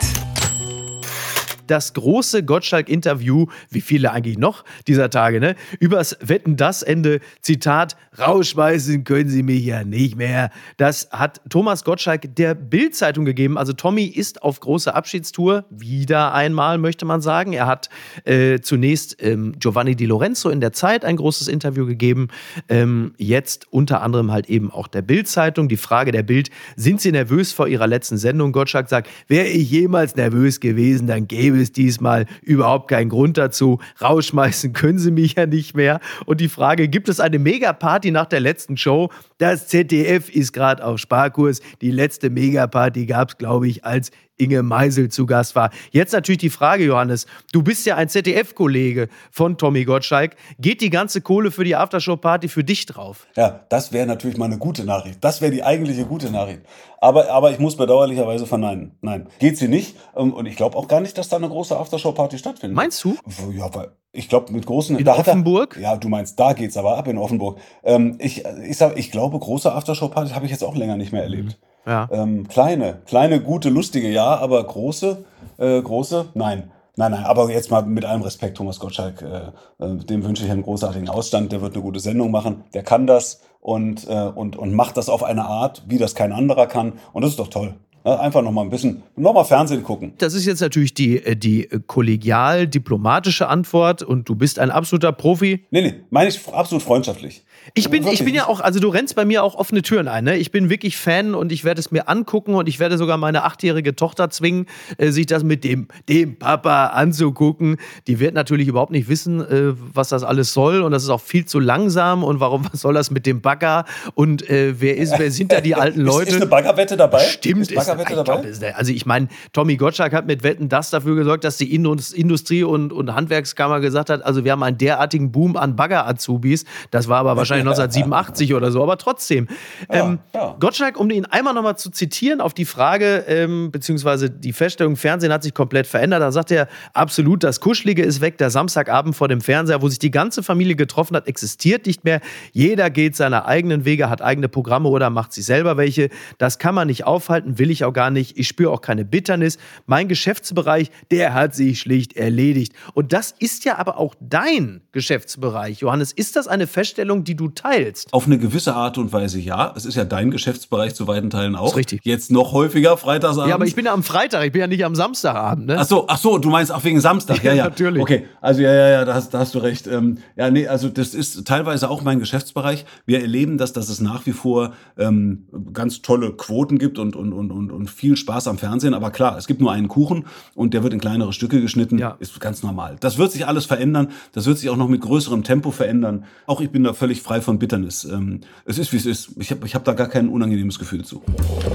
das große Gottschalk-Interview, wie viele eigentlich noch dieser Tage, ne? Übers Wetten das Ende, Zitat, rausschmeißen können Sie mich ja nicht mehr. Das hat Thomas Gottschalk der Bild-Zeitung gegeben. Also Tommy ist auf große Abschiedstour, wieder einmal möchte man sagen. Er hat äh, zunächst ähm, Giovanni Di Lorenzo in der Zeit ein großes Interview gegeben, ähm, jetzt unter anderem halt eben auch der Bild-Zeitung. Die Frage der Bild, sind Sie nervös vor Ihrer letzten Sendung? Gottschalk sagt, wäre ich jemals nervös gewesen, dann gäbe gäbe es diesmal überhaupt keinen Grund dazu. Rausschmeißen können sie mich ja nicht mehr. Und die Frage, gibt es eine Megaparty nach der letzten Show? Das ZDF ist gerade auf Sparkurs. Die letzte Megaparty gab es, glaube ich, als Inge Meisel zu Gast war. Jetzt natürlich die Frage, Johannes. Du bist ja ein ZDF-Kollege von Tommy Gottschalk. Geht die ganze Kohle für die Aftershow-Party für dich drauf? Ja, das wäre natürlich mal eine gute Nachricht. Das wäre die eigentliche gute Nachricht. Aber, aber ich muss bedauerlicherweise verneinen. Nein, geht sie nicht. Ähm, und ich glaube auch gar nicht, dass da eine große Aftershow-Party stattfindet. Meinst du? Ja, weil ich glaube mit großen. In Offenburg? Er, ja, du meinst, da geht's aber ab in Offenburg. Ähm, ich, ich, sag, ich glaube, große Aftershow-Partys habe ich jetzt auch länger nicht mehr erlebt. Mhm. Ja. Ähm, kleine, kleine, gute, lustige, ja, aber große, äh, große, nein. Nein, nein, aber jetzt mal mit allem Respekt, Thomas Gottschalk, äh, äh, dem wünsche ich einen großartigen Ausstand, der wird eine gute Sendung machen, der kann das und, äh, und, und macht das auf eine Art, wie das kein anderer kann und das ist doch toll. Einfach noch mal ein bisschen, noch mal Fernsehen gucken. Das ist jetzt natürlich die, äh, die kollegial-diplomatische Antwort und du bist ein absoluter Profi. Nee, nee, meine ich absolut freundschaftlich. Ich bin, ich bin ja auch, also du rennst bei mir auch offene Türen ein. Ne? Ich bin wirklich Fan und ich werde es mir angucken und ich werde sogar meine achtjährige Tochter zwingen, äh, sich das mit dem, dem Papa anzugucken. Die wird natürlich überhaupt nicht wissen, äh, was das alles soll und das ist auch viel zu langsam und warum was soll das mit dem Bagger und äh, wer ist, wer sind da die alten Leute? ist, ist eine Baggerwette dabei? Stimmt, ist, Baggerwette ist, dabei? Glaub, also ich meine, Tommy Gottschalk hat mit Wetten das dafür gesorgt, dass die Industrie und, und Handwerkskammer gesagt hat, also wir haben einen derartigen Boom an Bagger-Azubis. Das war aber wahrscheinlich wahrscheinlich 1987 oder so, aber trotzdem. Ähm, ja. Gottschalk, um ihn einmal nochmal zu zitieren auf die Frage, ähm, beziehungsweise die Feststellung, Fernsehen hat sich komplett verändert, da sagt er absolut, das Kuschelige ist weg, der Samstagabend vor dem Fernseher, wo sich die ganze Familie getroffen hat, existiert nicht mehr. Jeder geht seine eigenen Wege, hat eigene Programme oder macht sich selber welche. Das kann man nicht aufhalten, will ich auch gar nicht. Ich spüre auch keine Bitternis. Mein Geschäftsbereich, der hat sich schlicht erledigt. Und das ist ja aber auch dein Geschäftsbereich. Johannes, ist das eine Feststellung, die du teilst. Auf eine gewisse Art und Weise ja. Es ist ja dein Geschäftsbereich zu weiten Teilen auch. Ist richtig. Jetzt noch häufiger Freitagsabend. Ja, aber ich bin ja am Freitag, ich bin ja nicht am Samstagabend. Ne? Ach so, ach so, du meinst auch wegen Samstag. Ja, ja, natürlich. Okay, also ja, ja, ja, da hast, da hast du recht. Ähm, ja, nee, also das ist teilweise auch mein Geschäftsbereich. Wir erleben das, dass es nach wie vor ähm, ganz tolle Quoten gibt und, und, und, und, und viel Spaß am Fernsehen. Aber klar, es gibt nur einen Kuchen und der wird in kleinere Stücke geschnitten. Ja. Ist ganz normal. Das wird sich alles verändern. Das wird sich auch noch mit größerem Tempo verändern. Auch ich bin da völlig frei von Bitternis. Ähm, es ist, wie es ist. Ich habe ich hab da gar kein unangenehmes Gefühl zu.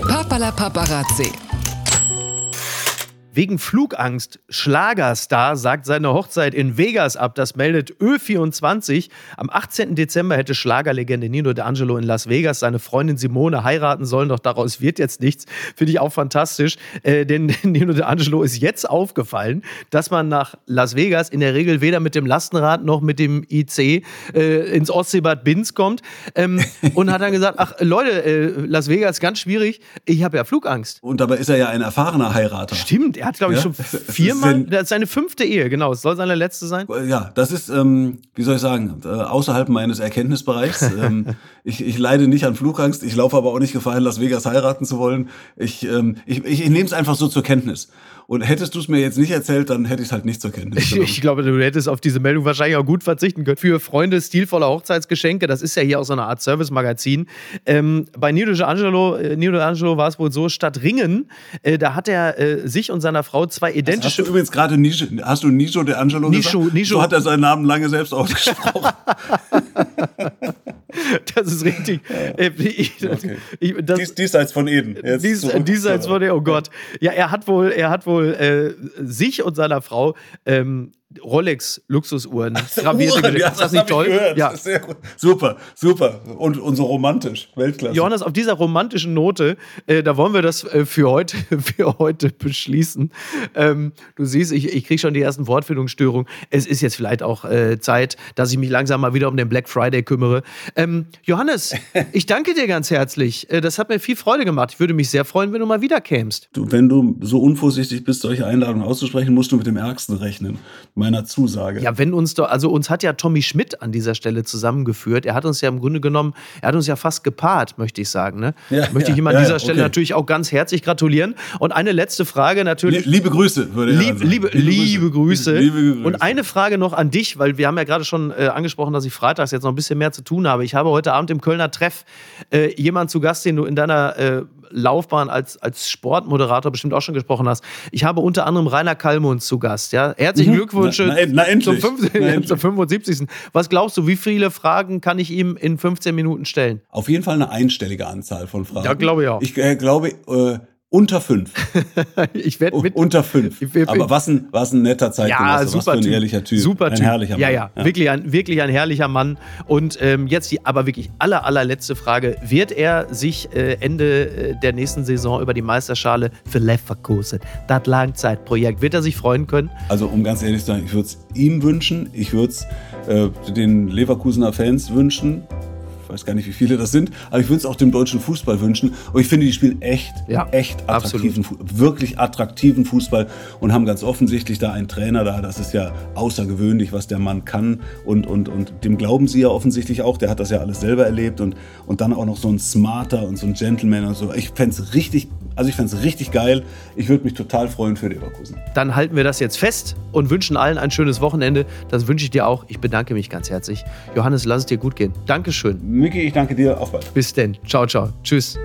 Papala Paparazzi. Wegen Flugangst Schlagerstar sagt seine Hochzeit in Vegas ab. Das meldet Ö24. Am 18. Dezember hätte Schlagerlegende Nino D'Angelo in Las Vegas seine Freundin Simone heiraten sollen, doch daraus wird jetzt nichts. Finde ich auch fantastisch, äh, denn Nino D'Angelo ist jetzt aufgefallen, dass man nach Las Vegas in der Regel weder mit dem Lastenrad noch mit dem IC äh, ins Ostseebad Binz kommt ähm, und hat dann gesagt, ach Leute, äh, Las Vegas ganz schwierig, ich habe ja Flugangst. Und dabei ist er ja ein erfahrener Heirater. Stimmt, er hat, glaube ich, ja? schon viermal. Das ist seine fünfte Ehe, genau. Es soll seine letzte sein. Ja, das ist, ähm, wie soll ich sagen, äh, außerhalb meines Erkenntnisbereichs. ähm, ich, ich leide nicht an Flugangst. Ich laufe aber auch nicht Gefahr, in Las Vegas heiraten zu wollen. Ich, ähm, ich, ich, ich nehme es einfach so zur Kenntnis. Und hättest du es mir jetzt nicht erzählt, dann hätte ich es halt nicht zur Kenntnis genommen. Ich, glaube, du hättest auf diese Meldung wahrscheinlich auch gut verzichten können. Für Freunde stilvoller Hochzeitsgeschenke, das ist ja hier auch so eine Art Service-Magazin. Ähm, bei Nino D'Angelo, äh, Nino D'Angelo war es wohl so, statt Ringen, äh, da hat er äh, sich und seiner Frau zwei identische... hast du übrigens gerade Nisho, hast du Nisho D'Angelo Nisho, gesagt? Nisho. So hat er seinen Namen lange selbst ausgesprochen. das ist richtig. Äh, ich, okay. ich, das, Dies, diesseits von Eden. Dies, diesseits von Eden, oh Gott. Ja, er hat wohl, er hat wohl äh, sich und seiner Frau ähm, Rolex Luxusuhren gravierte Uhren, ja, Ist das nicht hab ich toll? gehört. Ja. Das. Super, super. Und, und so romantisch. Weltklasse. Johannes, auf dieser romantischen Note, äh, da wollen wir das äh, für, heute, für heute beschließen. Ähm, du siehst, ich, ich kriege schon die ersten Wortfindungsstörungen. Es ist jetzt vielleicht auch äh, Zeit, dass ich mich langsam mal wieder um den Black Friday kümmere. Ähm, Johannes, ich danke dir ganz herzlich. Äh, das hat mir viel Freude gemacht. Ich würde mich sehr freuen, wenn du mal wieder kämst. Du, wenn du so unvorsichtig bist, solche Einladungen auszusprechen, musst du mit dem Ärgsten rechnen. Meiner Zusage. Ja, wenn uns doch, also uns hat ja Tommy Schmidt an dieser Stelle zusammengeführt. Er hat uns ja im Grunde genommen, er hat uns ja fast gepaart, möchte ich sagen. Ne? Ja, möchte ja, ich ihm an ja, dieser Stelle okay. natürlich auch ganz herzlich gratulieren. Und eine letzte Frage natürlich. Lie- Liebe Grüße, würde er Lieb, sagen. liebe, liebe, Grüße. Liebe Grüße. Und eine Frage noch an dich, weil wir haben ja gerade schon äh, angesprochen, dass ich freitags jetzt noch ein bisschen mehr zu tun habe. Ich habe heute Abend im Kölner Treff äh, jemanden zu Gast, den du in deiner äh, Laufbahn als, als Sportmoderator bestimmt auch schon gesprochen hast. Ich habe unter anderem Rainer Kallmund zu Gast. Ja? Herzlichen Mhm. Glückwunsch Na- na- na, endlich. Zum, 15, Na, endlich. zum 75. Was glaubst du, wie viele Fragen kann ich ihm in 15 Minuten stellen? Auf jeden Fall eine einstellige Anzahl von Fragen. Ja, glaube ich auch. Ich äh, glaube, äh, unter fünf. Ich werde mit. unter fünf. Ich- ich- Aber was ein, was ein netter Zeitgenosse, Ja, was super für ein Typ. ehrlicher Typ. Super ein Typ. herrlicher ja, Mann. ja, Wirklich, ein, wirklich ein herrlicher Mann. Und ähm, jetzt die aber wirklich aller, allerletzte Frage. Wird er sich äh, Ende äh, der nächsten Saison über die Meisterschale für Leverkusen, das Langzeitprojekt, wird er sich freuen können? Also um ganz ehrlich zu sein, ich würde es ihm wünschen, ich würde es äh, den Leverkusener Fans wünschen. Ich weiß gar nicht, wie viele das sind, aber ich würde es auch dem deutschen Fußball wünschen. Und ich finde, die spielen echt, Ja, echt attraktiven, Fu- wirklich attraktiven Fußball und haben ganz offensichtlich da einen Trainer da. Das ist ja außergewöhnlich, was der Mann kann. Und, und, und dem glauben sie ja offensichtlich auch. Der hat das ja alles selber erlebt und, und dann auch noch so ein Smarter und so ein Gentleman und so. Ich fände es richtig, also ich fände es richtig geil. Ich würde mich total freuen für Leverkusen. Dann halten wir das jetzt fest und wünschen allen ein schönes Wochenende. Das wünsche ich dir auch. Ich bedanke mich ganz herzlich. Johannes, lass es dir gut gehen. Dankeschön. Miki, ich danke dir. Auf bald. Bis denn. Ciao, ciao. Tschüss.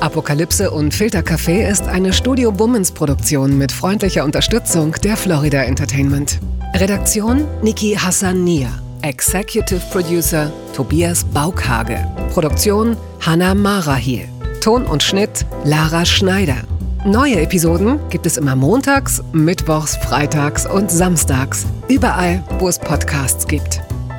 Apokalypse und Filtercafé ist eine Studio Bummens Produktion mit freundlicher Unterstützung der Florida Entertainment. Redaktion Niki Hassania. Executive Producer Tobias Baukhage. Produktion Hanna Marahiel. Ton und Schnitt Lara Schneider. Neue Episoden gibt es immer montags, mittwochs, freitags und samstags. Überall, wo es Podcasts gibt.